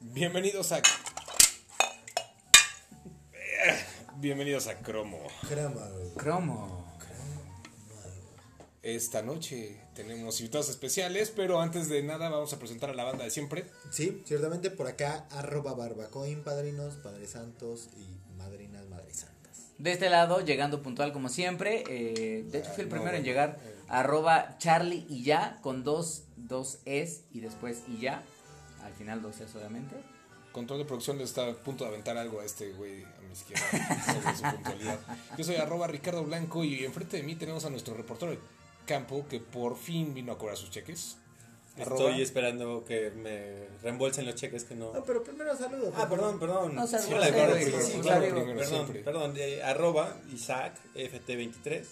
Bienvenidos a. Bienvenidos a Cromo. Güey. Cromo. Esta noche tenemos invitados especiales, pero antes de nada vamos a presentar a la banda de siempre. Sí, ciertamente por acá, arroba barbacoin, padrinos, padres santos y madrinas, madres santas. De este lado, llegando puntual como siempre. eh, de hecho, fui el Ah, primero no, en llegar. eh. Arroba Charlie y ya, con dos, dos es y después y ya. Al final dos es solamente. Control de producción le está a punto de aventar algo a este güey a mi izquierda sobre su puntualidad. Yo soy arroba Ricardo Blanco y enfrente de mí tenemos a nuestro reportero de campo que por fin vino a cobrar sus cheques. Arroba- Estoy esperando que me reembolsen los cheques que no. No, pero primero saludo. Ah, perdón, perdón. No, saludos, saludos, saludos, sí, saludos, claro, primero, perdón, siempre. perdón, eh, arroba Isaac FT23.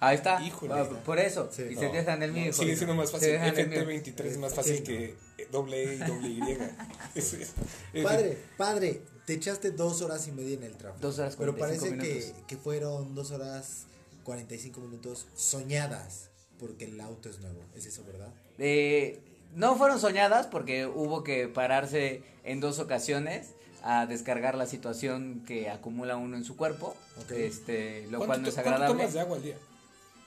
Ahí está. Híjole. Ah, Por eso. Sí. y se No, dejan el mío. Sigue siendo más Se fácil. dejan el mío. FT23 es más fácil Sí. que doble E y doble Y. Es- es- es- Padre, padre, te echaste dos horas y media en el tráfico. Dos horas Pero 45 parece que, minutos. que fueron dos horas 45 minutos soñadas porque el auto es nuevo. ¿Es eso, verdad? Eh, no fueron soñadas porque hubo que pararse en dos ocasiones a descargar la situación que acumula uno en su cuerpo. Este, lo ¿Cuánto cual no es cuánto agradable. tomas de agua al día?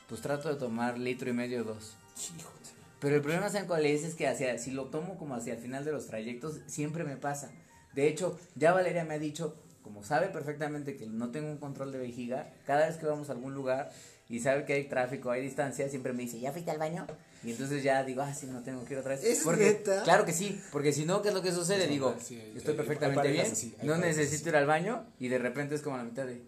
Pues trato de tomar litro y medio dos. Hijo. Pero el problema, ¿saben cuál es? Es que hacia, si lo tomo como hacia el final de los trayectos, siempre me pasa. De hecho, ya Valeria me ha dicho, como sabe perfectamente que no tengo un control de vejiga, cada vez que vamos a algún lugar y sabe que hay tráfico, hay distancia, siempre me dice, ¿ya fuiste al baño? Y entonces ya digo, ah, sí, no tengo que ir otra vez. ¿Es porque, neta? Claro que sí, porque si no, ¿qué es lo que sucede? Sí, digo, sí, estoy perfectamente bien, así, no necesito así. ir al baño y de repente es como la mitad de...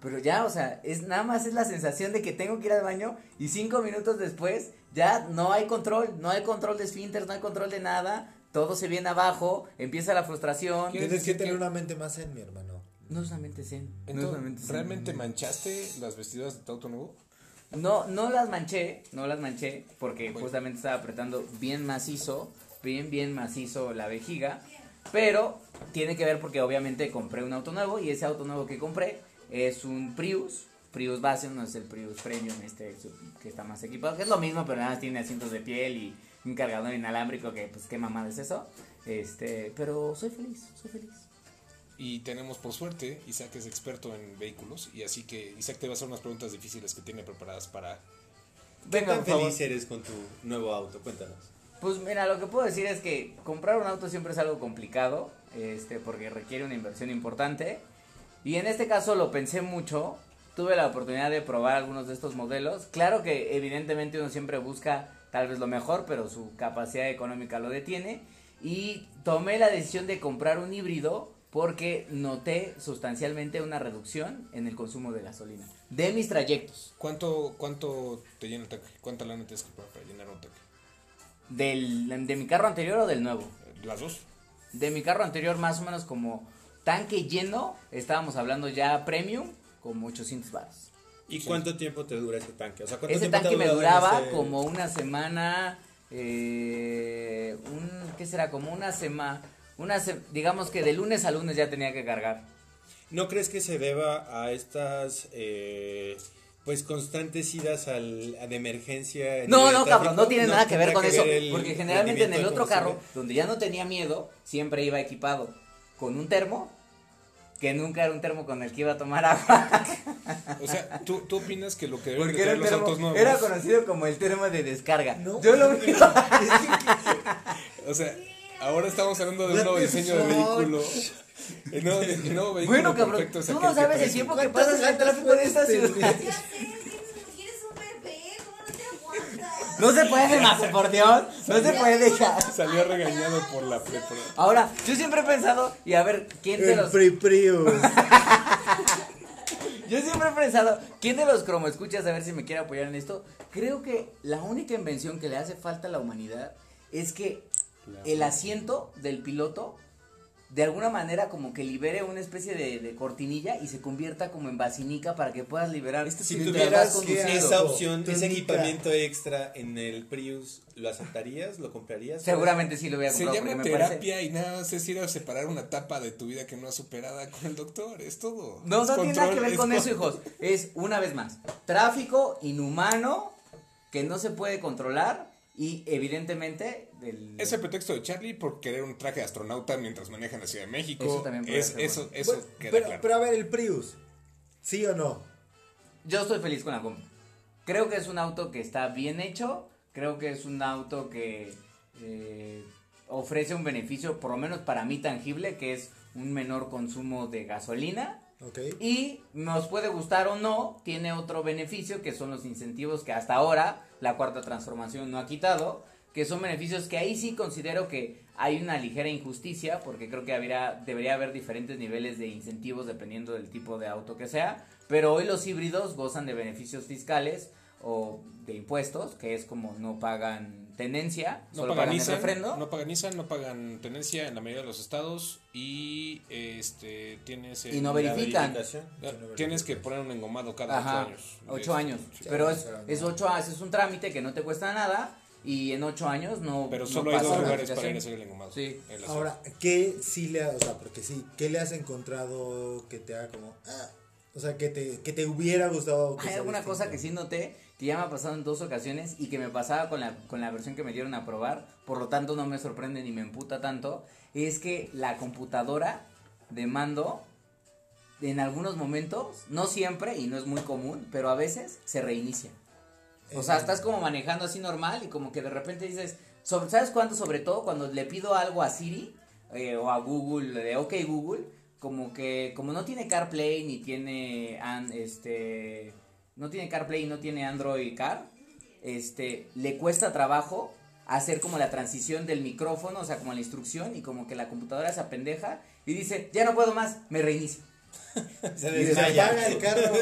Pero ya, o sea, es nada más es la sensación de que tengo que ir al baño y cinco minutos después ya no hay control, no hay control de esfínteres, no hay control de nada, todo se viene abajo, empieza la frustración. ¿Quieres Tienes que tener una mente más en mi hermano. No es una mente zen, no es Entonces, una mente zen. ¿realmente manchaste las vestiduras de tu auto nuevo? No, no las manché, no las manché porque Bueno. justamente estaba apretando bien macizo, bien, bien macizo la vejiga, pero tiene que ver porque obviamente compré un auto nuevo y ese auto nuevo que compré es un Prius, Prius base, no es el Prius Premium este que está más equipado, que es lo mismo, pero nada más tiene asientos de piel y un cargador inalámbrico que pues qué mamada es eso, este, pero soy feliz, soy feliz. Y tenemos por suerte, Isaac es experto en vehículos y así que Isaac te va a hacer unas preguntas difíciles que tiene preparadas para... ¿Qué tan feliz eres con tu nuevo auto? Cuéntanos. Pues mira, lo que puedo decir es que comprar un auto siempre es algo complicado, este, porque requiere una inversión importante. Y en este caso lo pensé mucho, tuve la oportunidad de probar algunos de estos modelos. Claro que evidentemente uno siempre busca tal vez lo mejor, pero su capacidad económica lo detiene. Y tomé la decisión de comprar un híbrido porque noté sustancialmente una reducción en el consumo de gasolina de mis trayectos. ¿Cuánto, cuánto te llena el tanque? ¿Cuánta lana tienes que pagar para llenar un tanque? Del, ¿De mi carro anterior o del nuevo? Las dos. De mi carro anterior, más o menos como tanque lleno, estábamos hablando ya premium, como 800 baros. ¿Y cuánto tiempo te dura ese tanque? O sea, ¿cuánto Ese tanque me duraba ese- como una semana, eh, un, ¿qué será? Como una semana, una se- digamos que de lunes a lunes ya tenía que cargar. ¿No crees que se deba a estas eh, pues constantes idas al, de emergencia? en No, no, cabrón, no tiene nada que ver con eso, porque generalmente en el otro carro, donde ya no tenía miedo, siempre iba equipado con un termo, que nunca era un termo con el que iba a tomar agua. O sea, ¿tú, tú opinas que lo que deben de los termo- autos nuevos... era conocido como el termo de descarga. No. Yo lo único. O sea, ahora estamos hablando de un nuevo diseño de vehículo. El nuevo, el nuevo vehículo Bueno, cabrón, perfecto es tú no sabes el tiempo que ¿Cuántas pasas en el tráfico de esta ciudad. tener? Ya sé, tienes, eres un bebé, ¿cómo no te aguantas? No se puede más, por Dios. No se puede dejar. Salió regañado por la prepa. Ahora, yo siempre he pensado, y a ver, ¿quién de El los. Free Prius. Yo siempre he pensado, ¿quién de los cromo escuchas a ver si me quiere apoyar en esto? Creo que la única invención que le hace falta a la humanidad es que el asiento del piloto de alguna manera como que libere una especie de, de cortinilla y se convierta como en basinica para que puedas liberar este Si tuvieras esa opción, ese equipamiento extra en el Prius, ¿lo aceptarías? ¿Lo comprarías? Seguramente sí lo voy a Se comprar llama me parece terapia y nada más es ir a separar una etapa de tu vida que no has superada con el doctor, es todo. No, Es no tiene nada que ver es con- eso, hijos. Es, una vez más, tráfico inhumano que no se puede controlar Y evidentemente, el, Ese pretexto de Charlie por querer un traje de astronauta mientras maneja en la Ciudad de México. Eso también puede es, ser eso, bueno. eso Bueno, queda pero, claro. pero a ver, el Prius. ¿Sí o no? yo estoy feliz con la compra. Creo que es un auto que está bien hecho. Creo que es un auto que eh, ofrece un beneficio, por lo menos para mí tangible, que es un menor consumo de gasolina. Ok. Y nos puede gustar o no, tiene otro beneficio que son los incentivos que hasta ahora la cuarta transformación no ha quitado, que son beneficios que ahí sí considero que hay una ligera injusticia, porque creo que habría, debería haber diferentes niveles de incentivos dependiendo del tipo de auto que sea, pero hoy los híbridos gozan de beneficios fiscales o de impuestos, que es como no pagan tenencia, No solo pagan, pagan el Nissan, refrendo. no pagan Nissan, no pagan tenencia en la mayoría de los estados y este tienes el- Y no La verifican. tienes que poner un engomado cada Ajá, ocho años. ocho Es- años. sí. Pero es, es ocho años, es un trámite que no te cuesta nada y en ocho años no. Pero no solo hay dos lugares para ir a hacer el engomado. Sí. Ahora, ¿qué sí le, o sea, porque sí, ¿qué le has encontrado que te haga como, ah, o sea, que te, que te hubiera gustado? que Hay alguna cosa que sí noté que ya me ha pasado en dos ocasiones y que me pasaba con la, con la versión que me dieron a probar, por lo tanto no me sorprende ni me emputa tanto, es que la computadora de mando en algunos momentos, no siempre y no es muy común, pero a veces se reinicia. O sea, Eh, estás como manejando así normal y como que de repente dices, sobre, ¿sabes cuándo? Sobre todo cuando le pido algo a Siri eh, o a Google, de OK Google, como que como no tiene CarPlay ni tiene an- este no tiene CarPlay y no tiene Android Car, este le cuesta trabajo hacer como la transición del micrófono, o sea, como la instrucción y como que la computadora se apendeja y dice, "Ya no puedo más, me reinicio." Se Y se apaga el carro.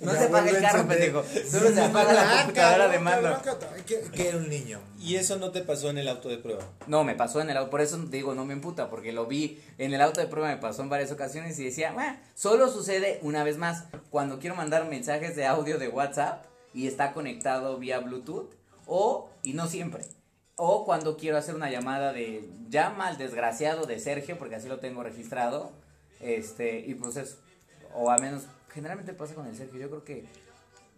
No se apaga el carro, pendejo. Solo se apaga la Ah, computadora de mando. Que, era un niño. Y eso no te pasó en el auto de prueba. No, me pasó en el auto, por eso te digo, no me emputa, porque lo vi en el auto de prueba, me pasó en varias ocasiones y decía, "Ah, solo sucede una vez más cuando quiero mandar mensajes de audio de WhatsApp y está conectado vía Bluetooth, o, y no siempre, o cuando quiero hacer una llamada de llama al desgraciado de Sergio, porque así lo tengo registrado, este, y pues eso, o al menos, generalmente pasa con el Sergio, yo creo que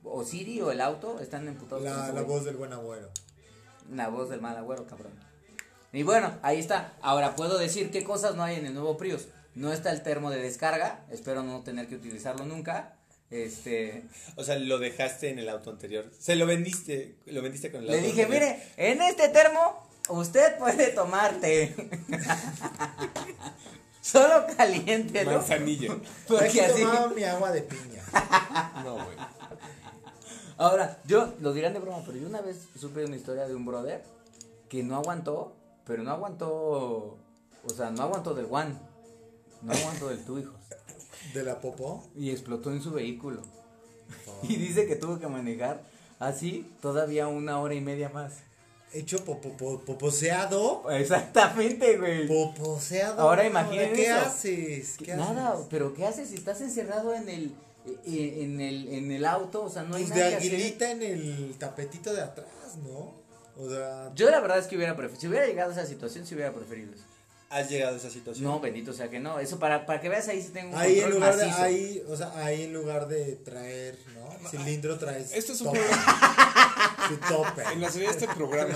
o Siri o el auto están emputados. La, la voz del buen abuelo. La voz del mal agüero, cabrón. Y bueno, ahí está. Ahora puedo decir qué cosas no hay en el nuevo Prius. No está el termo de descarga. Espero no tener que utilizarlo nunca. Este. O sea, lo dejaste en el auto anterior. Se lo vendiste, lo vendiste con el Le auto dije, anterior. mire, en este termo usted puede tomar té. Solo caliente, ¿no? Manzanilla. Porque así. tomaba mi agua de piña. No, güey. Ahora, yo lo dirán de broma, pero yo una vez supe una historia de un brother que no aguantó, pero no aguantó, o sea, no aguantó del one, no aguantó del tu hijo. ¿De la popó? Y explotó en su vehículo. Y dice que tuvo que manejar así todavía una hora y media más. Hecho popo, po- poposeado. Exactamente, güey. Poposeado. Ahora imaginen ¿Qué eso. haces? ¿Qué Nada, haces? pero ¿qué haces si estás encerrado en el eh, en el en el auto? O sea, no hay Pues nada de que hacer. aguilita en el tapetito de atrás, ¿no? O sea, Yo la verdad es que hubiera preferido, si hubiera llegado a esa situación, si hubiera preferido eso. ¿Has llegado a esa situación? No, bendito sea que no. Eso para, para que veas ahí si tengo un ahí en lugar de, macizo. ahí, o sea, ahí en lugar de traer, ¿no? Cilindro traes. Este es un. su tope. En la serie de este programa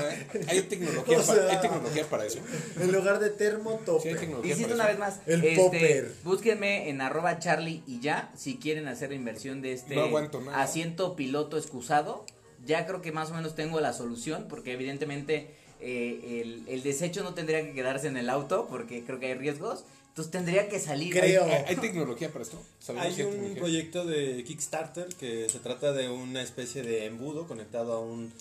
hay tecnología, O sea- para, hay tecnología para eso. En lugar de termo, Sí, tope. tecnología Insisto una eso. vez más. El este, popper. Búsquenme en arroba charlie y ya si quieren hacer la inversión de este No aguanto nada. asiento piloto excusado. Ya creo que más o menos tengo la solución porque evidentemente eh, el, el desecho no tendría que quedarse en el auto porque creo que hay riesgos. Entonces tendría que salir. Creo. ¿Hay, hay tecnología para esto? ¿Sabemos si Hay un tecnología? proyecto de Kickstarter que se trata de una especie de embudo conectado a un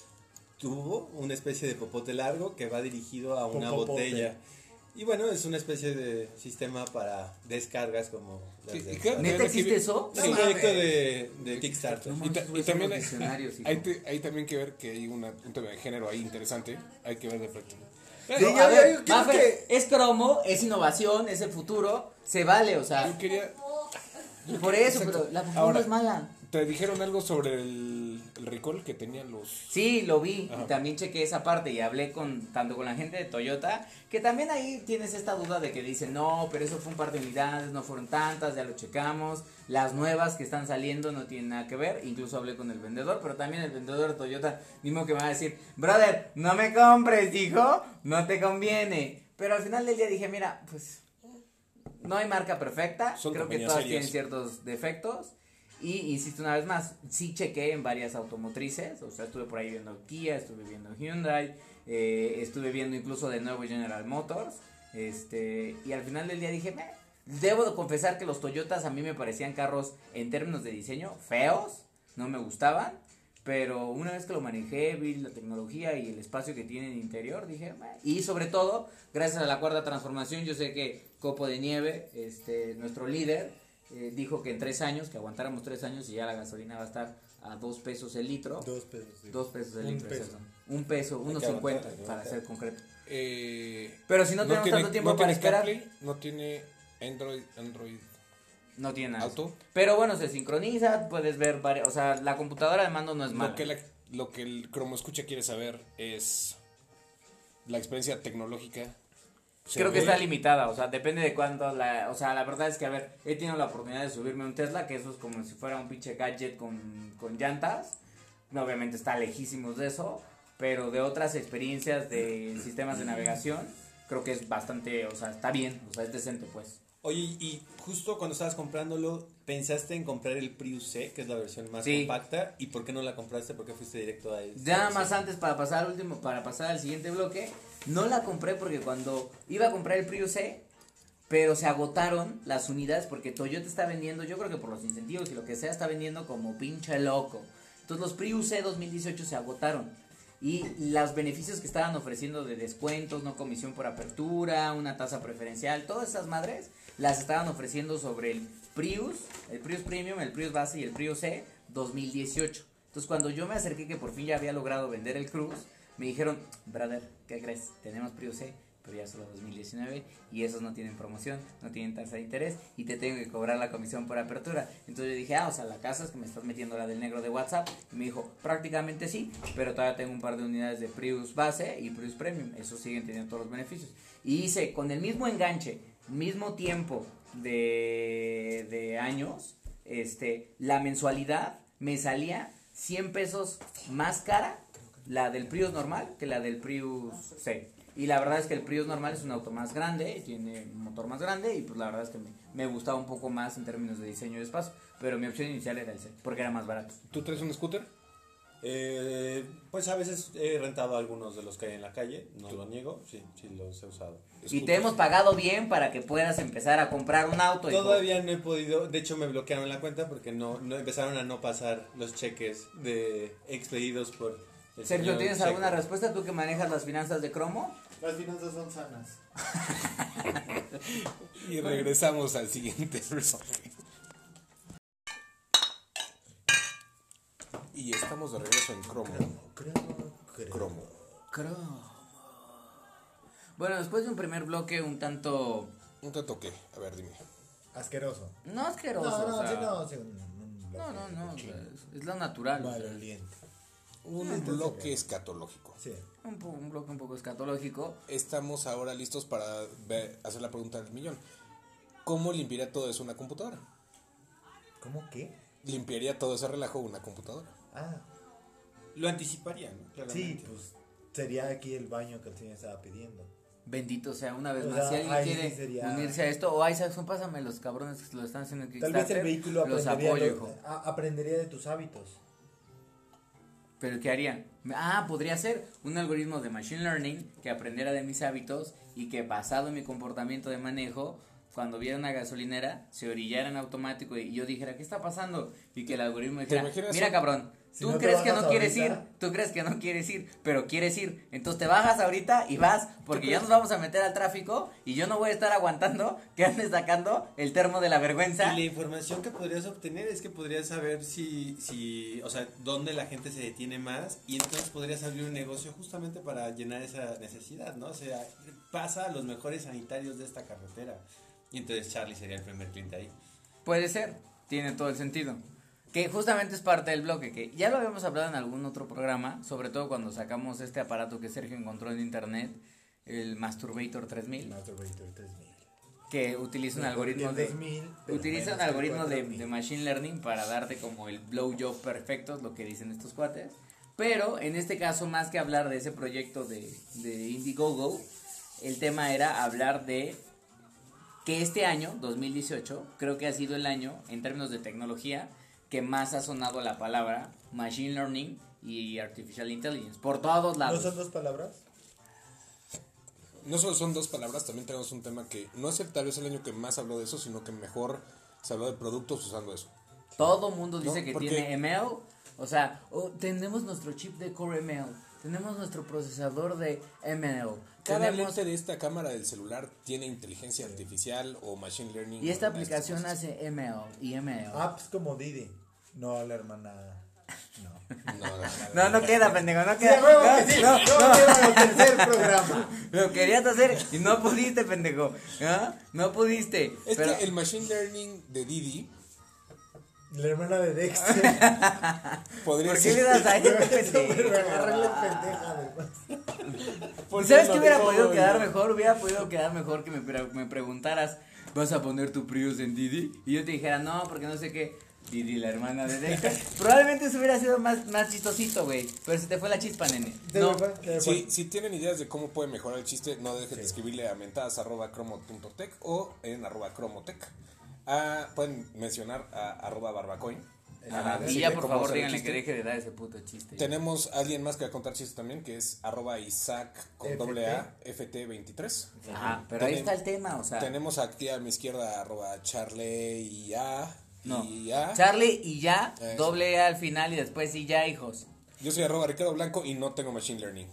tubo, una especie de popote largo que va dirigido a una botella. Y bueno, es una especie de sistema para descargas como Sí, de- ¿Neta existe eso? Es un proyecto de, de Kickstarter. No Y, ta- también hay, hay, te- hay también que ver que hay una, un tema de género ahí interesante. Hay que ver de frente. Sí, No, yo- a yo- ver, yo quiero Maffer, que- es cromo, es innovación, es el futuro, se vale, o sea, Yo quería. por eso, pero la Ahora- es mala. Te dijeron algo sobre el, el recall que tenían los... Sí, lo vi Ajá. y también chequé esa parte y hablé con tanto con la gente de Toyota, que también ahí tienes esta duda de que dicen, no, pero eso fue un par de unidades, no fueron tantas, ya lo checamos, las nuevas que están saliendo no tienen nada que ver, incluso hablé con el vendedor, pero también el vendedor de Toyota mismo que me va a decir, brother, no me compres, hijo, no te conviene. Pero al final del día dije, mira, pues no hay marca perfecta, Son creo que todas serias. tienen ciertos defectos. Y insisto una vez más, sí chequé en varias automotrices, o sea, estuve por ahí viendo Kia, estuve viendo Hyundai, eh, estuve viendo incluso de nuevo General Motors, este, y al final del día dije, "Meh". debo de confesar que los Toyotas a mí me parecían carros en términos de diseño feos, no me gustaban, pero una vez que lo manejé, vi la tecnología y el espacio que tiene en el interior, dije, "Meh". y sobre todo, gracias a la cuarta transformación, yo sé que Copo de Nieve, este, nuestro líder, eh, dijo que en tres años, que aguantáramos tres años y ya la gasolina va a estar a dos pesos el litro. Dos pesos. sí. Dos pesos el Un litro, peso. Un peso, unos cincuenta, para ser concreto. Eh, Pero si no tenemos tiene- tanto tiempo no para esperar. CarPlay, no tiene Android, Android No tiene nada. Auto. Pero bueno, se sincroniza, puedes ver varias, o sea, la computadora de mando no es mala. Lo que, la- lo que el Cromo Escucha quiere saber es la experiencia tecnológica. Creo que está limitada, o sea, depende de cuánto la, o sea, la verdad es que a ver, he tenido la oportunidad de subirme a un Tesla, que eso es como si fuera un pinche gadget con, con llantas, obviamente está lejísimos de eso, pero de otras experiencias de sistemas de navegación, creo que es bastante, o sea, está bien, o sea, es decente pues. Oye, y justo cuando estabas comprándolo, ¿pensaste en comprar el Prius C, que es la versión más Sí. compacta? ¿Y por qué no la compraste? ¿Por qué fuiste directo a esta Nada más versión? antes para pasar al último, para pasar al siguiente bloque, no la compré porque cuando iba a comprar el Prius C, pero se agotaron las unidades porque Toyota está vendiendo, yo creo que por los incentivos y lo que sea, está vendiendo como pinche loco. Entonces los Prius C 2018 se agotaron. Y los beneficios que estaban ofreciendo de descuentos, no comisión por apertura, una tasa preferencial, todas esas madres las estaban ofreciendo sobre el Prius, el Prius Premium, el Prius Base y el Prius C 2018. Entonces cuando yo me acerqué que por fin ya había logrado vender el Cruz, me dijeron, brother, ¿qué crees? Tenemos Prius C, pero ya solo 2019 y esos no tienen promoción, no tienen tasa de interés y te tengo que cobrar la comisión por apertura. Entonces yo dije, ah, o sea, la casa es que me estás metiendo la del negro de WhatsApp. Y me dijo, prácticamente sí, pero todavía tengo un par de unidades de Prius base y Prius Premium. Esos siguen teniendo todos los beneficios. Y hice con el mismo enganche, mismo tiempo de, de años, este, la mensualidad me salía 100 pesos más cara la del Prius normal que la del Prius C. Y la verdad es que el Prius normal es un auto más grande, tiene un motor más grande y pues la verdad es que me, me gustaba un poco más en términos de diseño y espacio. Pero mi opción inicial era el C, porque era más barato. ¿Tú traes un scooter? Eh, pues a veces he rentado algunos de los que hay en la calle, no lo niego, sí, sí los he usado. Y te hemos pagado bien para que puedas empezar a comprar un auto. hijo. Todavía no he podido, de hecho me bloquearon la cuenta porque no, no empezaron a no pasar los cheques de expedidos por Sergio, ¿tienes Checo. alguna respuesta? ¿Tú que manejas las finanzas de Cromo? Las finanzas son sanas. Y regresamos al siguiente bloque. Y estamos de regreso en Cromo. Creo. Cromo. Cromo. Bueno, después de un primer bloque un tanto... Un tanto qué, a ver, dime. Asqueroso. No asqueroso, No, no, o sea, sí, no, sí, un- un No, no, no, es, es lo natural. o sea, Maloliente. Un entonces, bloque escatológico. Sí. un, un bloque un poco escatológico. Estamos ahora listos para ver- hacer la pregunta del millón. ¿Cómo limpiaría todo eso una computadora? ¿Cómo qué? ¿Limpiaría todo ese relajo una computadora? Ah, Lo anticiparía, ¿no? sí, pues sería aquí el baño que el señor estaba pidiendo. Bendito sea una vez O más. si alguien ahí quiere sí sería- unirse a esto, o ay, Saxon, pásame los cabrones que lo están haciendo en Tal vez el vehículo los apoyo, aprendería de tus hábitos. Pero ¿qué harían? Ah, podría ser un algoritmo de machine learning que aprendiera de mis hábitos y que basado en mi comportamiento de manejo, cuando viera una gasolinera, se orillara en automático y yo dijera, ¿qué está pasando? Y que el algoritmo dijera, mira un- cabrón, Si tú no crees que no quieres ir, tú crees que no quieres ir, pero quieres ir. Entonces te bajas ahorita y vas, porque ya nos vamos a meter al tráfico y yo no voy a estar aguantando que andes sacando el termo de la vergüenza. Y la información que podrías obtener es que podrías saber si, si, o sea, dónde la gente se detiene más y entonces podrías abrir un negocio justamente para llenar esa necesidad, ¿no? O sea, pasa a los mejores sanitarios de esta carretera. Y entonces Charlie sería el primer cliente ahí. Puede ser, tiene todo el sentido. Que justamente es parte del bloque, que ya lo habíamos hablado en algún otro programa, sobre todo cuando sacamos este aparato que Sergio encontró en internet, el Masturbator 3000, Masturbator 3000. que utiliza un algoritmo de... 2000, pero Utiliza un algoritmo de, 4000. de machine learning para darte como el blowjob perfecto, lo que dicen estos cuates. Pero en este caso, más que hablar de ese proyecto de, de Indiegogo, el tema era hablar de que este año, 2018, creo que ha sido el año, en términos de tecnología, que más ha sonado la palabra machine learning y artificial intelligence. Por todos ¿No lados. son dos palabras? No solo son dos palabras, también tenemos un tema que no es el- tal vez el año que más habló de eso, sino que mejor se habló de productos usando eso. Todo mundo dice No, que porque- tiene ML. O sea, oh, tenemos nuestro chip de Core ML. Tenemos nuestro procesador de ML. Cada tenemos, lente de esta cámara del celular tiene inteligencia artificial o machine learning. y esta aplicación hace ML y ML. Apps como Didi. No, la hermana. No. No, no, no. No, no queda, pendejo, no Sí, queda. que sí. no, No, tercer programa. Lo querías hacer y no pudiste, pendejo. ¿Ah? No pudiste. Es pero- que el machine learning de Didi La hermana de Dexter. podría ¿Por qué ser. le das a este pendejo? agarrarle pendeja además. ¿Por qué ¿Sabes qué hubiera podido quedar mejor? Hubiera podido quedar mejor que me, pre- me preguntaras, ¿vas a poner tu Prius en Didi? Y yo te dijera, no, porque no sé qué. Didi, la hermana de Dexter. Probablemente eso hubiera sido más, más chistosito, güey. Pero se te fue la chispa, nene. ¿Te No. Si, si tienen ideas de cómo puede mejorar el chiste, no dejen de Sí. escribirle a mentadas arroba cromo.tech o en arroba cromotech. Ah, pueden mencionar a arroba barbacoin. Ajá, y ya, por favor, díganle que deje de dar ese puto chiste. Tenemos a alguien más que va a contar chistes también, que es arroba Isaac con FT. doble A, FT23. Ajá, pero ahí está el tema, o sea. Tenemos aquí a mi izquierda arroba Charlie y A. No. Y A. Charlie y ya, Eso. doble A al final y después y ya, hijos. Yo soy arroba Ricardo Blanco y no tengo machine learning.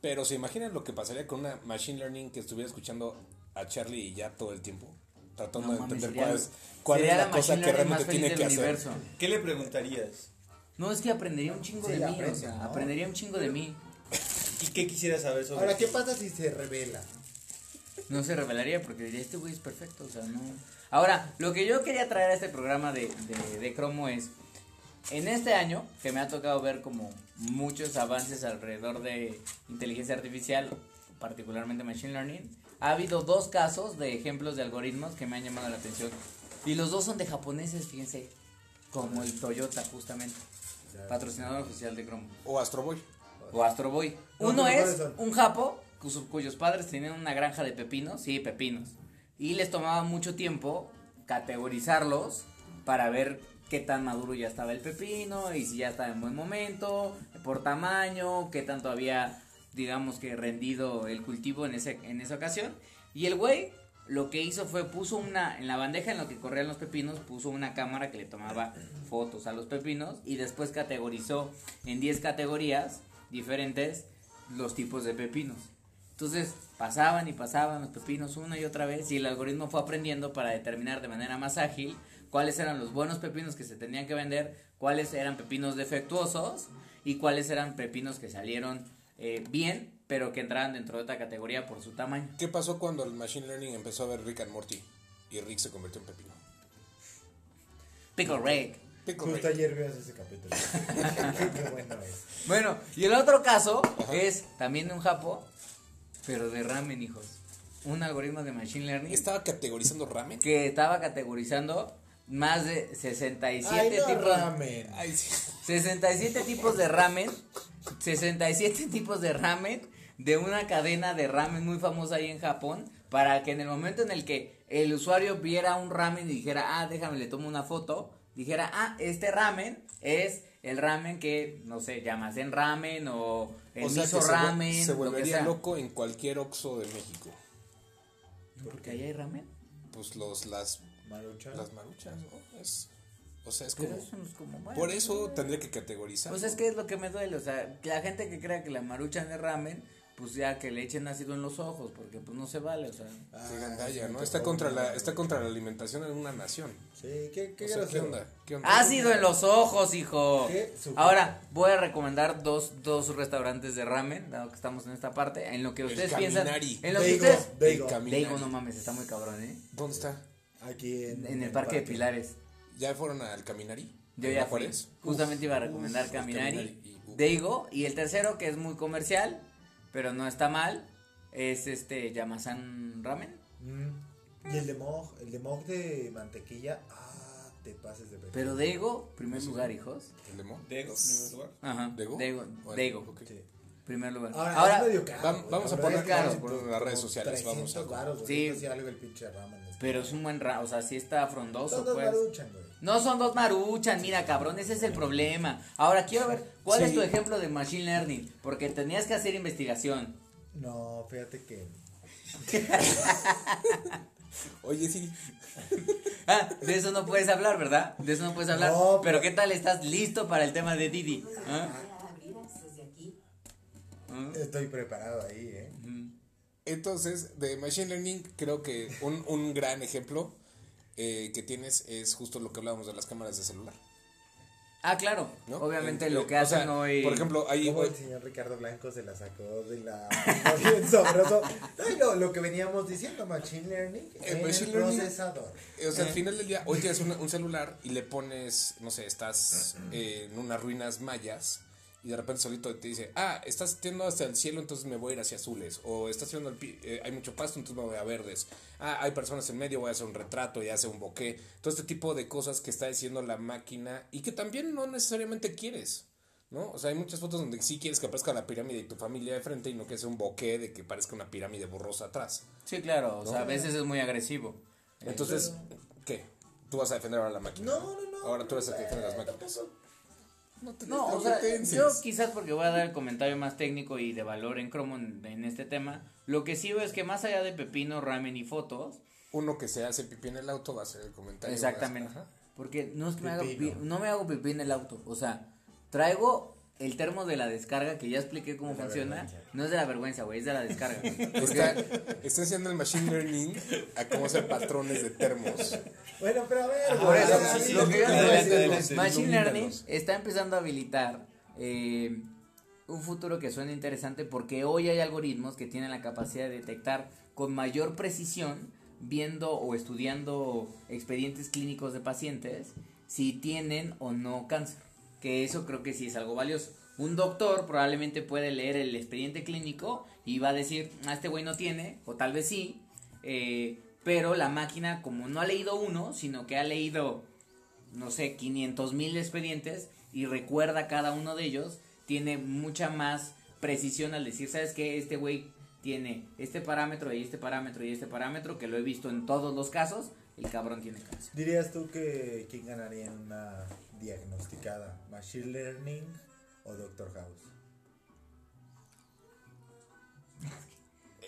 Pero se imaginan lo que pasaría con una machine learning que estuviera escuchando a Charlie y ya todo el tiempo. Tratando No de entender sería- cuál es, cuál es la, la cosa que realmente tiene que hacer. ¿Qué le preguntarías? No, es que aprendería un chingo Sí, de mí, aprende, o sea, ¿no? aprendería un chingo de mí. ¿Y qué quisieras saber sobre Ahora? ¿qué pasa si se revela? No se revelaría porque diría, este güey es perfecto, o sea, no. Ahora, lo que yo quería traer a este programa de, de, de Cromo es, en este año, que me ha tocado ver como muchos avances alrededor de inteligencia artificial, particularmente Machine Learning, ha habido dos casos de ejemplos de algoritmos que me han llamado la atención. Y los dos son de japoneses, fíjense, como el Toyota justamente, patrocinador oficial de Cromo. O Astro Boy. O Astro Boy. No, Uno es un japo cuyos, padres tenían una granja de pepinos, sí, pepinos. Y les tomaba mucho tiempo categorizarlos para ver qué tan maduro ya estaba el pepino y si ya estaba en buen momento, por tamaño, qué tanto había, digamos que rendido el cultivo en, ese, en esa ocasión. Y el güey lo que hizo fue puso una, en la bandeja en la que corrían los pepinos, puso una cámara que le tomaba fotos a los pepinos y después categorizó en 10 categorías diferentes los tipos de pepinos. Entonces pasaban y pasaban los pepinos una y otra vez y el algoritmo fue aprendiendo para determinar de manera más ágil cuáles eran los buenos pepinos que se tenían que vender, cuáles eran pepinos defectuosos y cuáles eran pepinos que salieron eh, bien, pero que entraban dentro de otra categoría por su tamaño. ¿Qué pasó cuando el machine learning empezó a ver Rick and Morty? Y Rick se convirtió en pepino. Pickle Rick. Pickle Justo Rick. ayer vimos ese capítulo. Qué bueno es. Bueno, y el otro caso Ajá. es también de un japo, pero de ramen, hijos. Un algoritmo de machine learning Estaba categorizando ramen. que estaba categorizando más de 67 Ay, no, tipos ramen. Ay, sí. 67 tipos de ramen, 67 tipos de ramen de una cadena de ramen muy famosa ahí en Japón para que en el momento en el que el usuario viera un ramen y dijera, ah, déjame, le tomo una foto, dijera, ah, este ramen es el ramen que, no sé, llamas en ramen o el O sea, miso se, ramen, se lo que volvería loco en cualquier Oxxo de México. Porque ahí hay ramen. Pues los, las, Marucha. las maruchas, ¿no? Es, o sea, es como... eso no es como bueno. Por eso tendría que categorizar. Pues es que es lo que me duele, o sea, que la gente que crea que la maruchan es ramen, pues ya que le echen ácido en los ojos, porque pues no se vale, o sea. Ah, gandalla, ¿no? Está contra la, está contra la alimentación en una nación. Sí, qué, qué O sea, ¿qué grosero. onda? ¿Qué onda? Ácido en los ojos, hijo. Ahora, voy a recomendar dos, dos restaurantes de ramen, dado que estamos en esta parte, en lo que El ustedes piensan. Caminari. En lo que Daigo, ustedes. El Caminari. Daigo, no mames, está muy cabrón, ¿eh? ¿Dónde está? Aquí en, En el Parque de Pilares. ¿Ya fueron al Caminari? Yo ¿De ya fui. Justamente iba a recomendar uf, Caminari, Caminari y- uf. Deigo y el tercero que es muy comercial, pero no está mal, es este Yamasan Ramen. Mm. Y el de Mog, el de Mog de mantequilla, ah, te pases de ver. Pero Deigo, primer lugar, hijos. ¿El de Mo? Dego, primer lugar. Ajá. ¿Dego? Sí. primer lugar. Ahora, Ahora, es medio caro. vamos a verdad poner- es que vamos a vale poner en como las redes sociales, vamos a- 300 varos, güey. Sí. Algo el pinche ramen. este. pero es un buen ra, o sea, sí está frondoso, pues. maruchan, güey. No son dos maruchan, mira cabrón, ese es el problema. Ahora quiero ver, ¿cuál Sí. es tu ejemplo de Machine Learning? Porque tenías que hacer investigación. No, fíjate que. Oye, sí. Ah, de eso no puedes hablar, ¿verdad? De eso no puedes hablar. No, pero ¿qué tal estás listo para el tema de Didi? ¿Ah? desde aquí. ¿Ah? Estoy preparado ahí, ¿eh? Entonces, de Machine Learning, creo que un, un gran ejemplo eh, que tienes es justo lo que hablábamos de las cámaras de celular. Ah, claro. ¿no? Obviamente Eh, lo que o hacen sea, hoy. Por ejemplo, hay. Como el señor Ricardo Blanco se la sacó de la. no, bien sabroso. Ay, lo, lo que veníamos diciendo, Machine Learning. El en machine el learning- procesador. O sea, al final del día, hoy tienes un, un celular y le pones, no sé, estás eh, en unas ruinas mayas y de repente solito te dice, ah, estás yendo hacia el cielo, entonces me voy a ir hacia azules. O estás yendo al pi- eh, hay mucho pasto, entonces me voy a verdes. Ah, hay personas en medio, voy a hacer un retrato y hace un bokeh. Todo este tipo de cosas que está diciendo la máquina y que también no necesariamente quieres. ¿No? O sea, hay muchas fotos donde sí quieres que aparezca la pirámide y tu familia de frente y no que sea un bokeh de que parezca una pirámide borrosa atrás. Sí, claro. O sea, a veces es muy agresivo. Entonces, ¿qué? Tú vas a defender ahora la máquina. No, no, no. Ahora tú eres el que defiende las máquinas. tampoco. No, No, o sea, yo quizás porque voy a dar el comentario más técnico y de valor en Chrome en, en este tema, lo que sí veo es que más allá de pepino, ramen y fotos, Uno que se hace pipí en el auto va a ser el comentario. exactamente, porque no es que me pipí- no me hago pipí en el auto, o sea, traigo el termo de la descarga que ya expliqué cómo la funciona, vergüenza. no es de la vergüenza, güey, es de la descarga. Está, está haciendo el machine learning a cómo hacer patrones de termos. Bueno, pero a ver, Por eso, a ver, sí, lo sí, que yo Machine. Learning está empezando a habilitar eh, un futuro que suena interesante porque hoy hay algoritmos que tienen la capacidad de detectar con mayor precisión, viendo o estudiando expedientes clínicos de pacientes, si tienen o no cáncer. Que eso creo que sí es algo valioso. Un doctor probablemente puede leer el expediente clínico y va a decir, ah, este güey no tiene, o tal vez sí, eh, pero la máquina como no ha leído uno, sino que ha leído, no sé, 500 mil expedientes y recuerda cada uno de ellos, tiene mucha más precisión al decir, ¿sabes qué? Este güey tiene este parámetro y este parámetro y este parámetro, que lo he visto en todos los casos, el cabrón tiene cáncer. ¿Dirías tú que quién ganaría en una diagnosticada? ¿Machine Learning o Doctor House?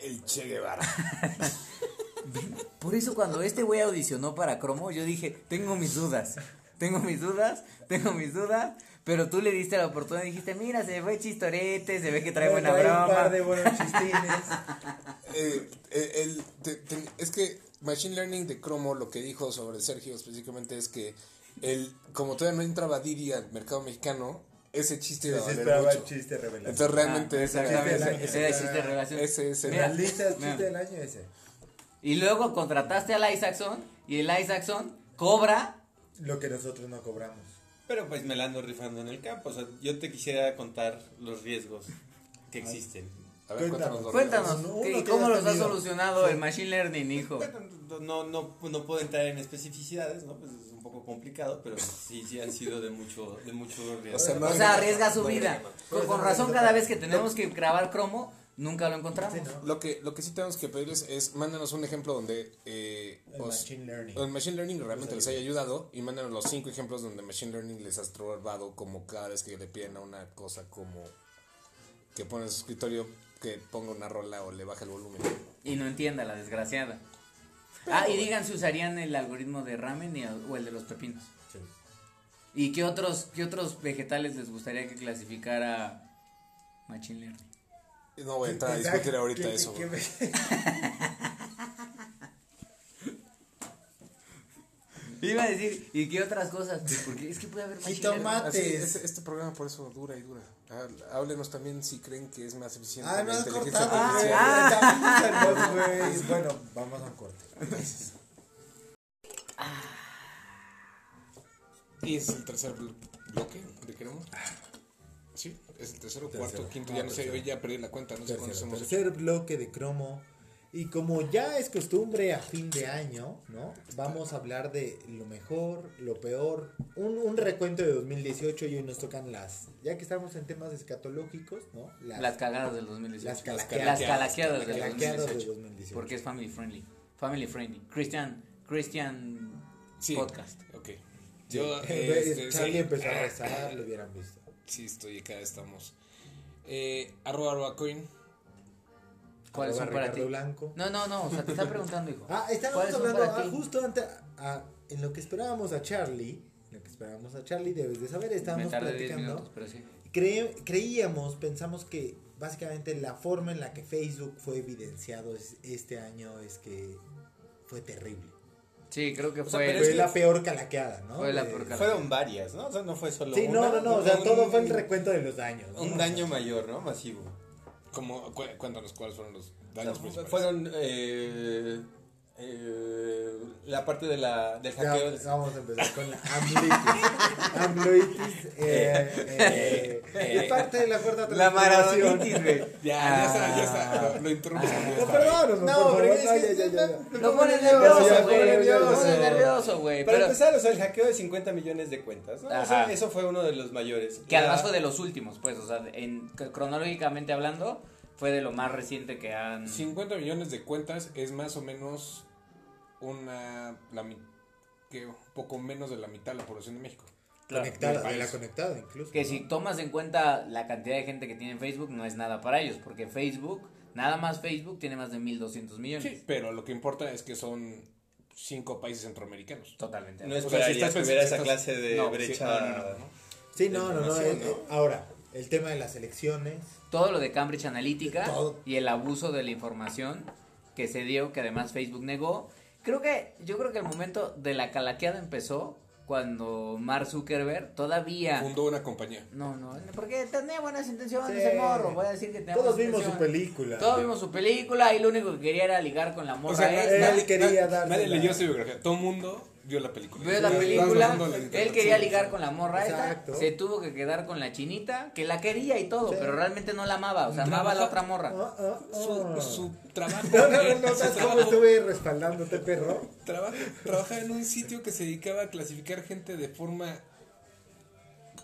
El Che Guevara. Por eso cuando este güey audicionó para Cromo, yo dije, tengo mis dudas, tengo mis dudas, tengo mis dudas, pero tú le diste la oportunidad y dijiste, mira, se ve chistorete, se ve que trae Me buena trae un broma. par de buenos chistines. Eh, eh, el- te- te- es que Machine Learning de Cromo lo que dijo sobre Sergio específicamente es que el, como todavía no entraba Didi al mercado mexicano, ese chiste iba a valer mucho. chiste revelación. Entonces realmente Ah, ese ese- ese era chiste de relación. ese es el- Mira, La lista de mira. chiste del año ese. Y luego contrataste al Isaacson y el Isaacson cobra. Lo que nosotros no cobramos. Pero pues me la ando rifando en el campo. O sea, yo te quisiera contar los riesgos que existen. A ver, Cuéntanos. cuéntanos. Cuéntanos, ¿qué- ¿cómo los tenido. solucionado Sí. el Machine Learning, hijo? Bueno, no, no, no puedo entrar en especificidades, ¿no? Pues es un poco complicado, pero sí, sí han sido de mucho, de mucho riesgo. O sea, no- O sea, arriesga su no, vida. Con, con razón, cada vez que tenemos que grabar cromo, nunca lo encontramos. Sí, ¿no? Lo que, lo que sí tenemos que pedirles es, mándanos un ejemplo donde eh, El os- Machine Learning. el Machine Learning realmente Nos les haya ayudado y mándanos los cinco ejemplos donde Machine Learning les ha estorbado como cada vez que le piden a una cosa como que pone en su escritorio que ponga una rola o le baja el volumen. Y no entienda la desgraciada. Ah, y digan si usarían el algoritmo de ramen y- o el de los pepinos. Sí. ¿Y qué otros, qué otros vegetales les gustaría que clasificara Machine Learning? No voy a entrar a discutir ahorita ¿Qué- eso. qué- qué- Iba a decir, ¿y qué otras cosas? Porque es que puede haber Learning. Jitomates. Así, este, este programa por eso dura y dura. Ah, háblenos también si creen que es más eficiente Ah, la no has cortado, güey. artificial. También, güey. Bueno, vamos a un corte. Y es el tercer blo- bloque de Cremo. Sí, es el tercero, Tercero. cuarto, quinto, Ah, ya no sé, tercero. hoy ya perdí la cuenta, no sé cuántos Tercer, hemos hecho. tercer bloque de cromo. Y como ya es costumbre a fin de año, ¿no? Vamos a hablar de lo mejor, lo peor, un, un recuento de 2018 y hoy nos tocan las, ya que estamos en temas escatológicos, ¿no? Las cagadas del 2018. Las Las, calaqueadas. calaqueadas del calaqueadas de 2018. 2018. Porque es family friendly. Family friendly. Christian, Christian Sí, podcast. ok. Yo, este, Charlie sí, empezó a rezar, lo hubieran visto. sí, estoy acá, estamos. Eh, arroba, arroba coin. ¿Cuáles son para ti? Blanco. No, no, no, o sea, te está preguntando, hijo. Ah, estábamos ¿Cuáles son hablando ah, justo antes, ah, en lo que esperábamos a Charlie, en lo que esperábamos a Charlie, debes de saber, estábamos tardé 10 platicando. minutos, pero sí. Cre- creíamos, pensamos que básicamente la forma en la que Facebook fue evidenciado es- este año es que fue terrible. Sí, creo que O sea, fue. pero Fue la peor calaqueada, ¿no? Fue la peor calaqueada. Fueron varias, ¿no? O sea, no fue solo Sí, no, una, no, no, o sea, un- todo fue el recuento de los daños. ¿no? Un daño mayor, ¿no? Masivo. Como, cu- cuéntanos cuáles fueron los daños fueron eh, eh, la parte de la, del Ya, hackeo. del- vamos a empezar con la amloitis. amloitis, eh, eh, es parte de la cuarta La maradonitis, güey. Ya, ya está, ya Ah. está. Lo, lo interrumpes. No, perdónanos, No, por favor, pero es no, que- ya, ya, ya, ya. Lo pones nervioso, ya, güey. Lo pones nervioso, güey. Para empezar, o sea, el hackeo de 50 millones de cuentas, ¿no? O sea, Ajá. eso fue uno de los mayores. que además fue de los últimos, pues, o sea, en, cronológicamente hablando, fue de lo más reciente que han. 50 millones de cuentas es más o menos una. La, que un poco menos de la mitad de la población de México. Claro. Conectada, del de la país. conectada incluso. Que ¿no? si tomas en cuenta la cantidad de gente que tiene Facebook, no es nada para ellos, porque Facebook, nada más Facebook, tiene más de 1.200 millones. Sí, pero lo que importa es que son cinco países centroamericanos. Totalmente. No O sea, si esperarías que hubiera esa clase de No, sí, brecha. no, no, no, no. Sí, no, no, no, eh, ¿no? eh, Ahora, el tema de las elecciones. Todo lo de Cambridge Analytica Todo. y el abuso de la información que se dio, que además Facebook negó. Creo que, yo creo que el momento de la calaqueada empezó cuando Mark Zuckerberg todavía... Fundó una compañía. No, no, porque tenía buenas intenciones Sí. ese morro, voy a decir que tenía Todos buenas vimos su intenciones. película. Todos vimos su película y lo único que quería era ligar con la morra O sea, esta. él quería darle nadie la- leyó su biografía. Todo el mundo vio la película. Vio la película, él quería ligar con la morra Exacto. esta, se tuvo que quedar con la chinita, que la quería y todo, Sí. pero realmente no la amaba, o sea, amaba a la otra morra. Ah, ah, ah. Su, su trabajo. No, no, no, no, su ¿sabes cómo trabajo- estuve respaldándote, perro? Trabaja, trabajaba en un sitio que se dedicaba a clasificar gente de forma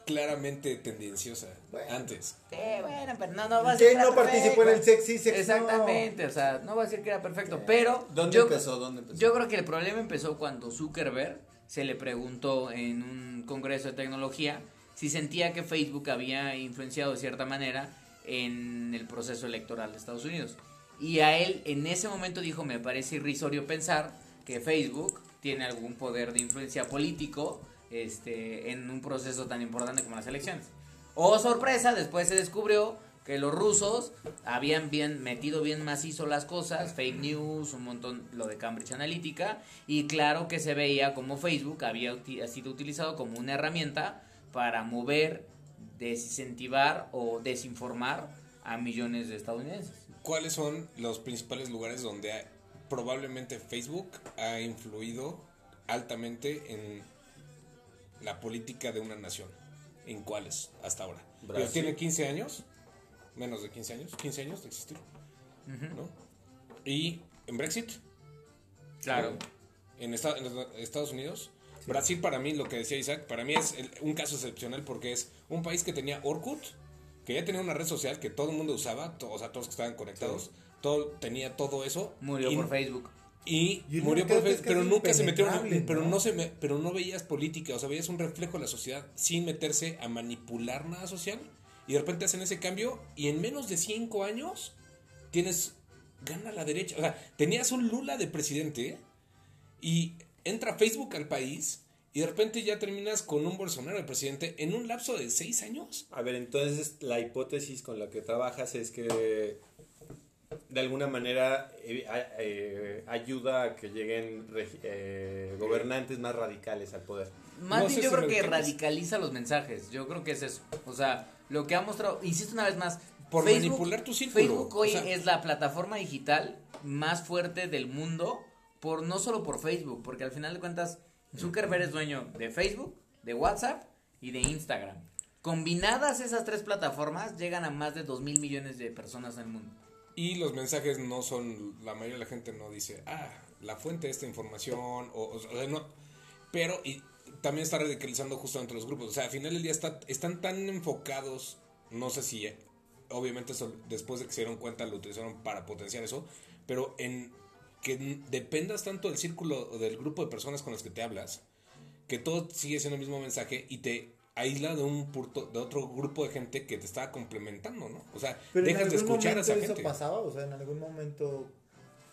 claramente tendenciosa. Bueno. Antes. Sí, bueno, pero no, no va a decir ¿Quién que no participó en el sexy sex? Exactamente, o sea, no va a decir que era perfecto, pero ¿Dónde yo, empezó? ¿Dónde empezó? yo creo que el problema empezó cuando Zuckerberg se le preguntó en un congreso de tecnología si sentía que Facebook había influenciado de cierta manera en el proceso electoral de Estados Unidos. Y a él en ese momento dijo, me parece irrisorio pensar que Facebook tiene algún poder de influencia político este, en un proceso tan importante como las elecciones. Oh, sorpresa, después se descubrió que los rusos habían bien metido bien macizo las cosas, fake news, un montón lo de Cambridge Analytica, y claro que se veía como Facebook había ha sido utilizado como una herramienta para mover, desincentivar o desinformar a millones de estadounidenses. ¿Cuáles son los principales lugares donde probablemente Facebook ha influido altamente en la política de una nación? ¿En cuáles hasta ahora? Pero tiene 15 años, menos de 15 años, 15 años de existir, ¿no? Y en Brexit, Claro. en, esta- en los Estados Unidos. Brasil para mí, lo que decía Isaac, para mí es el- un caso excepcional porque es un país que tenía Orkut, que ya tenía una red social que todo el mundo usaba, to- o sea, todos que estaban conectados, todo, tenía todo eso. Murió y, por Facebook. Y, murió que es Facebook, pero nunca se metieron, impenetrable, pero ¿no? no se me- pero no veías política, o sea, veías un reflejo de la sociedad sin meterse a manipular nada social y de repente hacen ese cambio y en menos de cinco años tienes gana la derecha, o sea, tenías un Lula de presidente y entra Facebook al país y de repente ya terminas con un Bolsonaro de presidente en un lapso de seis años. A ver, entonces la hipótesis con la que trabajas es que de alguna manera eh, eh, ayuda a que lleguen eh, gobernantes más radicales al poder. Más No bien yo si creo que radicaliza los mensajes. Yo creo que es eso. O sea, lo que ha mostrado, insisto una vez más, Por manipular tu círculo, Facebook hoy o sea- es la plataforma digital más fuerte del mundo, por no solo por Facebook, porque al final de cuentas Zuckerberg es dueño de Facebook, de WhatsApp y de Instagram. Combinadas esas tres plataformas llegan a más de 2 mil millones de personas en el mundo. Y los mensajes no son, la mayoría de la gente no dice, ah, la fuente de esta información, o, o sea, no. Pero y también está radicalizando justamente los grupos. O sea, al final del día está, están tan enfocados, no sé si, eh, obviamente eso, después de que se dieron cuenta lo utilizaron para potenciar eso, pero en que dependas tanto del círculo o del grupo de personas con las que te hablas, que todo sigue siendo el mismo mensaje y te aísla de un punto, de otro grupo de gente que te está complementando, ¿no? O sea, Pero dejas de escuchar a esa eso gente. pasaba, o sea, en algún momento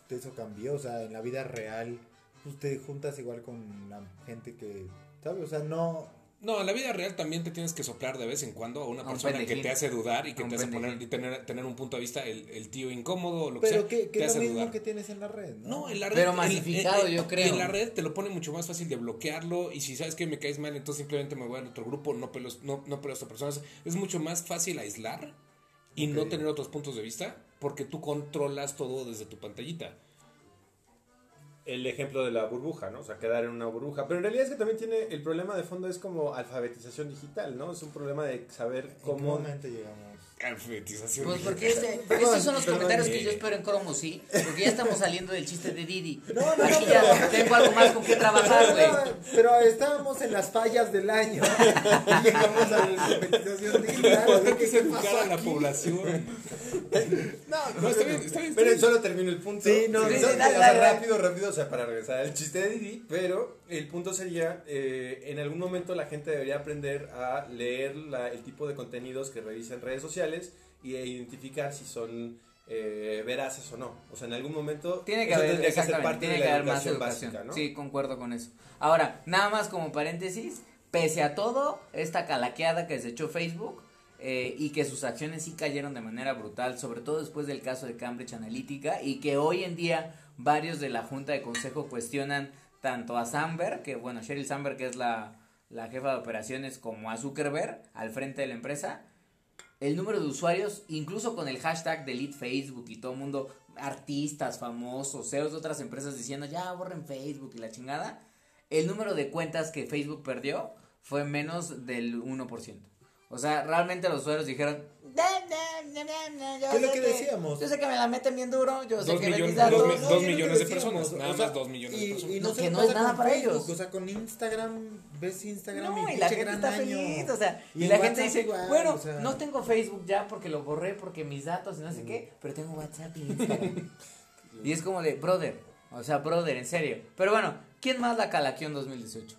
eso cambió, o sea, en la vida real, pues te juntas igual con la gente que, ¿sabes? O sea, no, No, en la vida real también te tienes que soplar de vez en cuando a una A un persona que te hace dudar y que te hace poner y tener, tener un punto de vista, el, el tío incómodo o lo que pero sea, que, que te es hace lo mismo dudar. que tienes en la red, ¿no? No, en la red. Pero masificado, en- yo en- creo. En la red te lo pone mucho más fácil de bloquearlo. Y si sabes que me caes mal, entonces simplemente me voy al otro grupo, no peleo, no, no peleo a esta persona. Es mucho más fácil aislar y no tener otros puntos de vista porque tú controlas todo desde tu pantallita. El ejemplo de la burbuja, ¿no? O sea, quedar en una burbuja. Pero en realidad es que también tiene, el problema de fondo es como alfabetización digital, ¿no? Es un problema de saber ¿En qué cómo... momento llegamos? Alfabetización. Pues porque este, Perdón, estos son los perdón, comentarios que yo espero en Cromo, ¿sí? Porque ya estamos saliendo del chiste de Didi. No, no, no, Aquí pero- ya tengo algo más con qué trabajar, güey. Pero estábamos en las fallas del año y llegamos a la alfabetización digital. Que ¿Qué se a la población. No, No, está bien, está bien. Pero solo termino el punto. Sí, no, Sí, Solo- sí, dale, o sea, dale, dale. rápido, rápido, o sea, para regresar al chiste de Didi, pero el punto sería, eh, en algún momento la gente debería aprender a leer la- el tipo de contenidos que revisa en redes sociales y a identificar si son eh, veraces o no. O sea, en algún momento Tiene que haber, que ser parte tiene de que haber más educación educación. básica, ¿no? Sí, concuerdo con eso. Ahora, nada más como paréntesis, pese a todo, esta calaqueada que se echó Facebook eh, y que sus acciones sí cayeron de manera brutal, sobre todo después del caso de Cambridge Analytica y que hoy en día varios de la Junta de Consejo cuestionan tanto a Samberg, que bueno, Sheryl Samberg que es la, la jefa de operaciones, como a Zuckerberg al frente de la empresa, el número de usuarios, incluso con el hashtag delete Facebook y todo el mundo, artistas, famosos, CEOs de otras empresas diciendo ya borren Facebook y la chingada, el número de cuentas que Facebook perdió fue menos del 1%. O sea, realmente los usuarios dijeron, "Da, da, da, da, da, yo ¿Qué es lo sé que decíamos? Yo sé que me la meten bien duro, yo sé Dos que ven mis millones- dos datos". mi- No, dos que millones de personas, nada o sea, más dos millones de personas. Y No, no, que no es nada para Facebook, ellos. O sea, con Instagram, ves Instagram No, y, y la gente está año. feliz, o sea, y, la gente dice, igual, bueno, o sea, no tengo Facebook ya porque lo borré porque mis datos y no sé qué, pero tengo WhatsApp y Instagram. y es como de, brother, o sea, brother, en serio. Pero bueno, ¿quién más la calaqueó en 2018?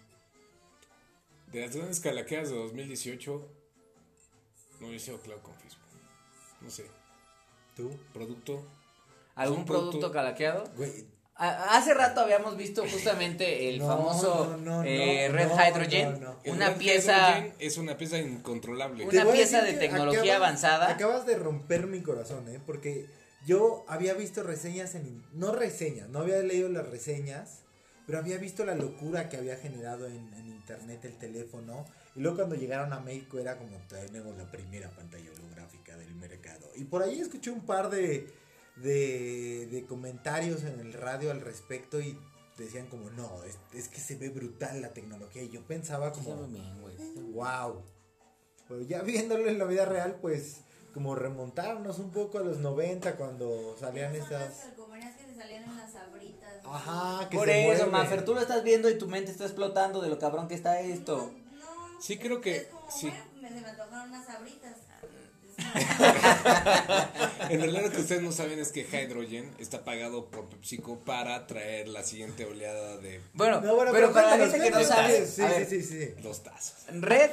De las grandes calaqueas de 2018, no hubiese sido claro con Facebook. No sé, Tú, producto. ¿Algún producto, producto- calaqueado? güey, hace rato habíamos visto justamente el No, famoso no, no, eh, no, Red no, Hydrogen, no, no. El una Red pieza... Hydrogen es una pieza incontrolable. Una pieza de tecnología avanzada. Acabas de romper mi corazón, ¿eh? Porque yo había visto reseñas en... No reseñas, no había leído las reseñas, pero había visto la locura que había generado en, en internet el teléfono. Y luego cuando llegaron a México era como tenemos la primera pantalla holográfica del mercado. Y por ahí escuché un par de, de, de comentarios en el radio al respecto y decían como, no, es, es que se ve brutal la tecnología. Y yo pensaba como... Wow. Pero ya viéndolo en la vida real, pues como remontarnos un poco a los 90 cuando salían las estas... calcomanías que te salían en las abritas. Ajá, que Por se eso. Mafer, tú lo estás viendo y tu mente está explotando de lo cabrón que está esto. No, Sí, creo que- Es como, sí. bueno, me, me antojaron unas abritas. En realidad lo que ustedes no saben es que Hydrogen está pagado por PepsiCo para traer la siguiente oleada de Bueno, No, bueno, pero, para la gente que no sabe, Sí, sí, ver, sí, sí, sí. los tazos. Red,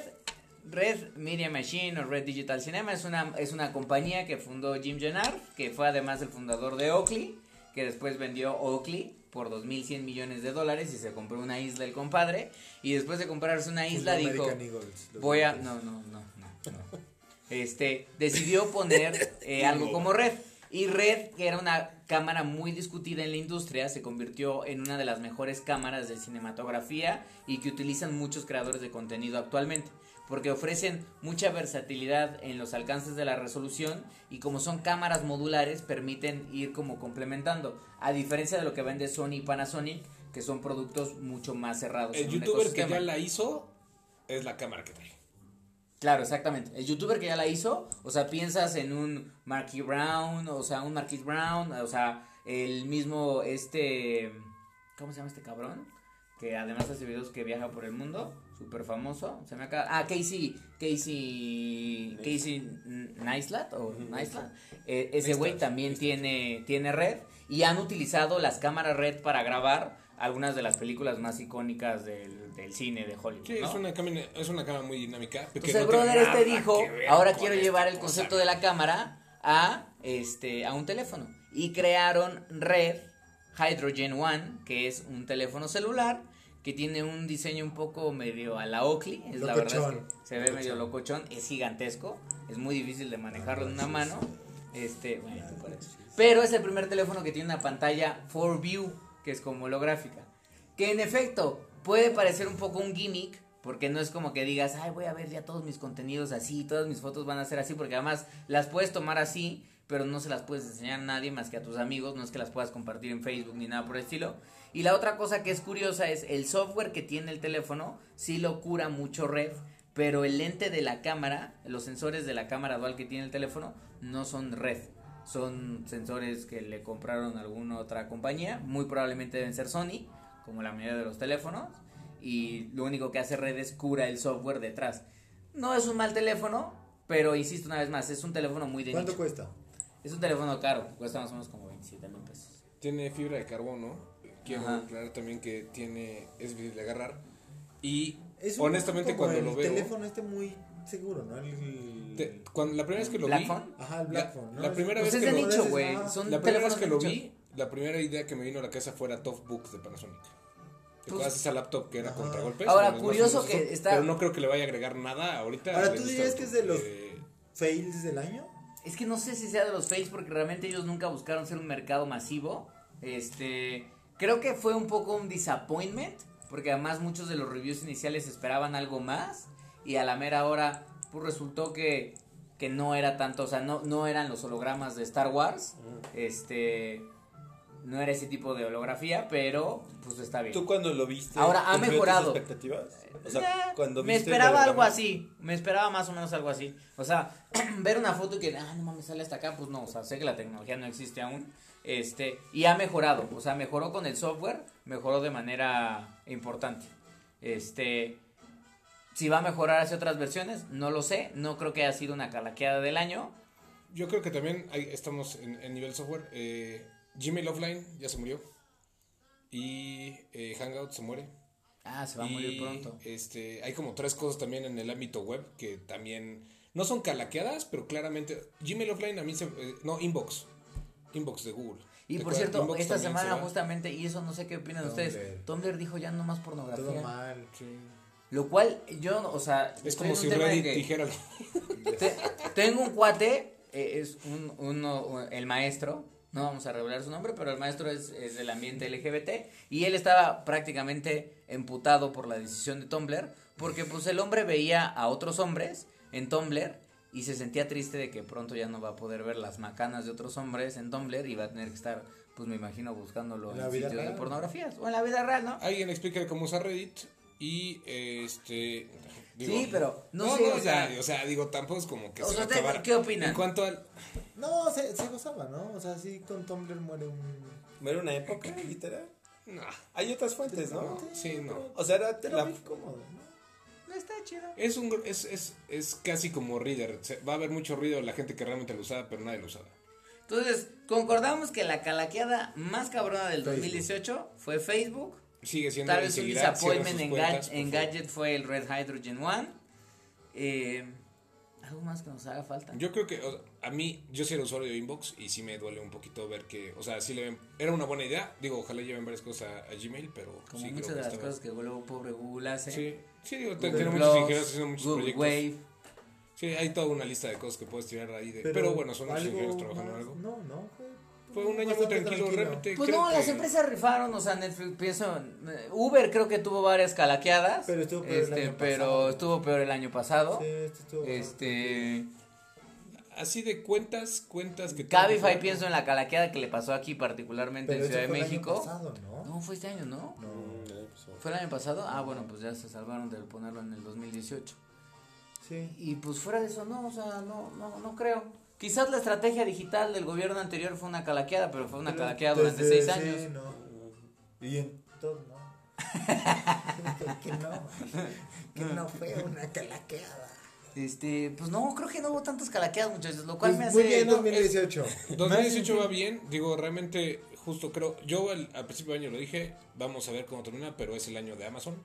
Red Media Machine o Red Digital Cinema es una, es una compañía que fundó Jim Gennard, que fue además el fundador de Oakley, que después vendió Oakley por 2.100 millones de dólares y se compró una isla el compadre. Y después de comprarse una isla Los dijo, Eagles, voy a... No, no, no, no, no. Este, decidió poner eh, algo como Red. Y Red, que era una cámara muy discutida en la industria, se convirtió en una de las mejores cámaras de cinematografía y que utilizan muchos creadores de contenido actualmente, porque ofrecen mucha versatilidad en los alcances de la resolución y como son cámaras modulares permiten ir como complementando, a diferencia de lo que vende Sony y Panasonic, que son productos mucho más cerrados. El youtuber que ya la hizo es la cámara que trae. Claro, exactamente. El youtuber que ya la hizo, o sea, piensas en un Marky Brown, o sea, un Marquis Brown, o sea, el mismo, este, ¿cómo se llama este cabrón? Que además hace videos que viaja por el mundo, súper famoso. Se me acaba, ah, Casey, Casey, Casey Neistat, o Neistat. Eh, ese güey también tiene, tiene red y han utilizado las cámaras red para grabar algunas de las películas más icónicas del, del cine de Hollywood. Sí, ¿no? es una cámara, es una cámara muy dinámica. Entonces el brother este dijo, ahora quiero llevar el cosa". concepto de la cámara a este a un teléfono y crearon Red Hydrogen One, que es un teléfono celular que tiene un diseño un poco medio a la Oakley, es la verdad es Locochón. que se ve medio locochón, es gigantesco, es muy difícil de manejarlo en una mano. Este, bueno, pero es el primer teléfono que tiene una pantalla 4View, que es como holográfica. Que en efecto puede parecer un poco un gimmick, porque no es como que digas, ay, voy a ver ya todos mis contenidos así, todas mis fotos van a ser así, porque además las puedes tomar así, pero no se las puedes enseñar a nadie más que a tus amigos, no es que las puedas compartir en Facebook ni nada por el estilo. Y la otra cosa que es curiosa es el software que tiene el teléfono, sí lo cura mucho red, pero el lente de la cámara, los sensores de la cámara dual que tiene el teléfono, no son red. Son sensores que le compraron a alguna otra compañía, muy probablemente deben ser Sony, como la mayoría de los teléfonos, y lo único que hace red es cura el software detrás. No es un mal teléfono, pero insisto una vez más, es un teléfono muy de ¿Cuánto nicho. cuesta? Es un teléfono caro, cuesta más o menos como 27 mil pesos. Tiene fibra de carbono. Quiero Ajá. aclarar también que tiene es difícil de agarrar. Y Es un- honestamente como cuando el lo veo... teléfono este muy seguro, ¿no? El, te- cuando, la primera vez que lo ¿Black vi... phone? Ajá, el La, Black Phone, ¿no? la primera Pues vez es que de lo nicho, güey. Son La primera vez que lo nicho. vi, la primera idea que me vino a la cabeza fue la Top Book de Panasonic. ¿Te Pues- acuerdas esa laptop que era Ajá. contra golpes? Ahora, curioso que eso, está- Pero no creo que le vaya a agregar nada ahorita. Ahora, ¿tú dirías que es de los- eh, Fails del año. Es que no sé si sea de los fakes porque realmente ellos nunca buscaron ser un mercado masivo. Este, creo que fue un poco un disappointment porque además muchos de los reviews iniciales esperaban algo más y a la mera hora pues resultó que que no era tanto, o sea, no no eran los hologramas de Star Wars. Este, no era ese tipo de holografía, pero pues está bien. ¿Tú cuando lo viste? Ahora, ha cumplió tus mejorado. expectativas? O sea, Eh, cuando me viste esperaba algo así, me esperaba más o menos algo así. O sea, ver una foto y que, ah, no mames, sale hasta acá, pues no, o sea, sé que la tecnología no existe aún. Este, y ha mejorado, o sea, mejoró con el software, mejoró de manera importante. Este, si va a mejorar hacia otras versiones, no lo sé, no creo que haya sido una calaqueada del año. Yo creo que también estamos en, en nivel software. Eh, Gmail Offline ya se murió. Y eh, Hangout se muere. Ah, se va a Y, morir pronto. Este, hay como tres cosas también en el ámbito web que también no son calaqueadas, pero claramente Gmail Offline a mí se eh, no Inbox. Inbox de Google. Y ¿Te por cierto, Inbox esta se semana va. justamente, y eso no sé qué opinan Tumblr. ustedes, Tumblr dijo ya no más pornografía. Todo mal. Sí. Lo cual, yo, o sea, Es como si Reddit que dijera te- tengo un cuate, eh, es un, uno, el maestro, no vamos a revelar su nombre, pero el maestro es, es del ambiente LGBT y él estaba prácticamente emputado por la decisión de Tumblr, porque pues el hombre veía a otros hombres en Tumblr y se sentía triste de que pronto ya no va a poder ver las macanas de otros hombres en Tumblr y va a tener que estar, pues me imagino, buscándolo ¿En en, la vida sitios de real? pornografías o en la vida real, ¿no? Alguien explica cómo usar Reddit y este digo- Sí, pero no no, sé, no, o ya, sea- o sea, digo, tampoco es como que O se sea, va a ¿te- acabar. qué opinan? En cuanto al No, se, se gozaba, ¿no? O sea, sí, con Tumblr muere un. ¿Era una época, literal? no, Hay otras fuentes, ¿no? sí, no. O sea, era Era la... muy cómodo, ¿no? Está chido. Es un es, es, es casi como Reader. Se- va a haber mucho ruido de la gente que realmente lo usaba, pero nadie lo usaba. Entonces, concordamos que la calaqueada más cabrona del Facebook. 2018 fue Facebook. Sigue siendo Tal vez un disappointment en, cuentas, en. Gadget fue el Red Hydrogen One. Eh, ¿Algo más que nos haga falta? Yo creo que o- a mí, yo soy el usuario de Inbox y sí me duele un poquito ver que, o sea, sí le ven, era una buena idea, digo, ojalá lleven varias cosas a, a Gmail, pero Como sí muchas creo de que las cosas que luego pobre Google hace. Sí, sí, digo, muchos ingenieros haciendo muchos Google proyectos. Wave. Sí, hay toda una lista de cosas que puedes tirar ahí de, pero, bueno, son muchos ingenieros trabajando en algo. No, no, fue. Fue un año muy tranquilo, realmente. Pues no, las empresas rifaron, o sea, Netflix, pienso, eh, Uber creo que tuvo varias calaqueadas. Pero estuvo peor el este, año pero pasado. estuvo peor el año pasado. Sí, este estuvo Este, Así de cuentas, cuentas que... Cabify pienso en la calaqueada que le pasó aquí particularmente Pero en Ciudad de fue el año México. pasado, ¿no? No, fue este año, ¿no? No. Mm, ¿Fue el año pasado? Ah, bueno, pues ya se salvaron de ponerlo en el 2018. Sí. Y pues fuera de eso, no, o sea, no, no, no creo. Quizás la estrategia digital del gobierno anterior fue una calaqueada, pero fue una calaqueada durante Desde- seis sí, años. no. Y en todo, no. que no, que no fue una calaqueada. Este, pues no, creo que no hubo tantas calaqueadas, muchachos, lo cual Pues me hace... muy bien, no, 2018. 2018 va bien, digo, realmente, justo creo, yo al, al principio del año lo dije, vamos a ver cómo termina, pero es el año de Amazon,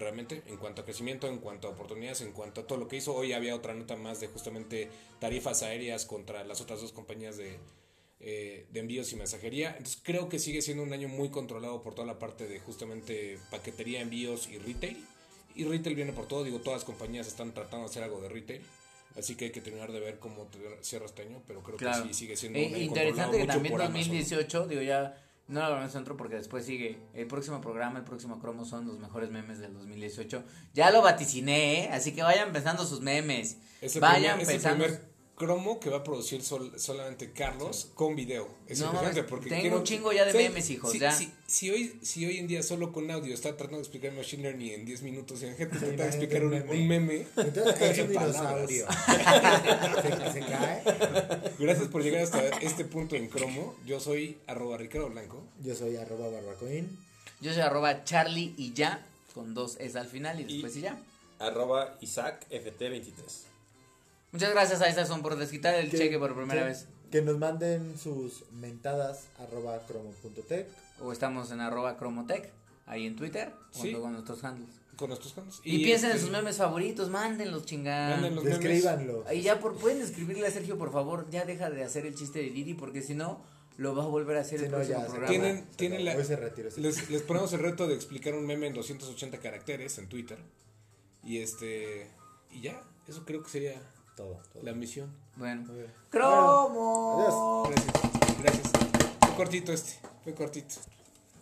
realmente, en cuanto a crecimiento, en cuanto a oportunidades, en cuanto a todo lo que hizo. Hoy había otra nota más de justamente tarifas aéreas contra las otras dos compañías de, eh, de envíos y mensajería. Entonces creo que sigue siendo un año muy controlado por toda la parte de justamente paquetería, envíos y retail. Y retail viene por todo, digo, todas las compañías están tratando de hacer algo de retail. Así que hay que terminar de ver cómo cierra este año, pero creo Claro. que sí sigue siendo Eh, un año interesante que también mucho por Amazon. 2018, digo ya, no lo hablamos dentro porque después sigue el próximo programa, el próximo cromo son los mejores memes del 2018. Ya lo vaticiné, ¿eh? así que vayan pensando sus memes. Es el vayan primer, es el pensando. primer cromo que va a producir sol- solamente Carlos con video. Es No, porque tengo quiero- un chingo ya de ¿sabes? memes, hijos, Si, ya. Si, si hoy, si hoy en día solo con audio está tratando de explicar Machine Learning en 10 minutos y en gente trata de explicar un, meme. un meme. Entonces es en dinosaurio. se, se cae. Gracias por llegar hasta este punto en cromo. Yo soy arroba Ricardo Blanco. Yo soy arroba barbacoin. Yo soy arroba Charlie y ya, con dos S al final y después y, ya. Arroba Isaac FT23. Muchas gracias a Isaacson por desquitar el Que- cheque por primera que- vez. Que nos manden sus mentadas arroba cromo.tech. O estamos en arroba Cromotech, ahí en Twitter, o Sí. luego en nuestros handles. Con nuestros fans. Y, piensen en este, sus memes favoritos, mándenlos, chingada. Mándenlos. Los memes. Y ya por, pueden escribirle a Sergio, por favor, ya deja de hacer el chiste de Didi, porque si no, lo va a volver a hacer Si el no, próximo ya programa. Tienen- la- sí. Les, les ponemos el reto de explicar un meme en 280 caracteres en Twitter. Y este. Y ya, eso creo que sería Todo, todo. la misión. Bueno. ¡Cromo! Adiós. Gracias. Gracias. Fue cortito este. Fue cortito.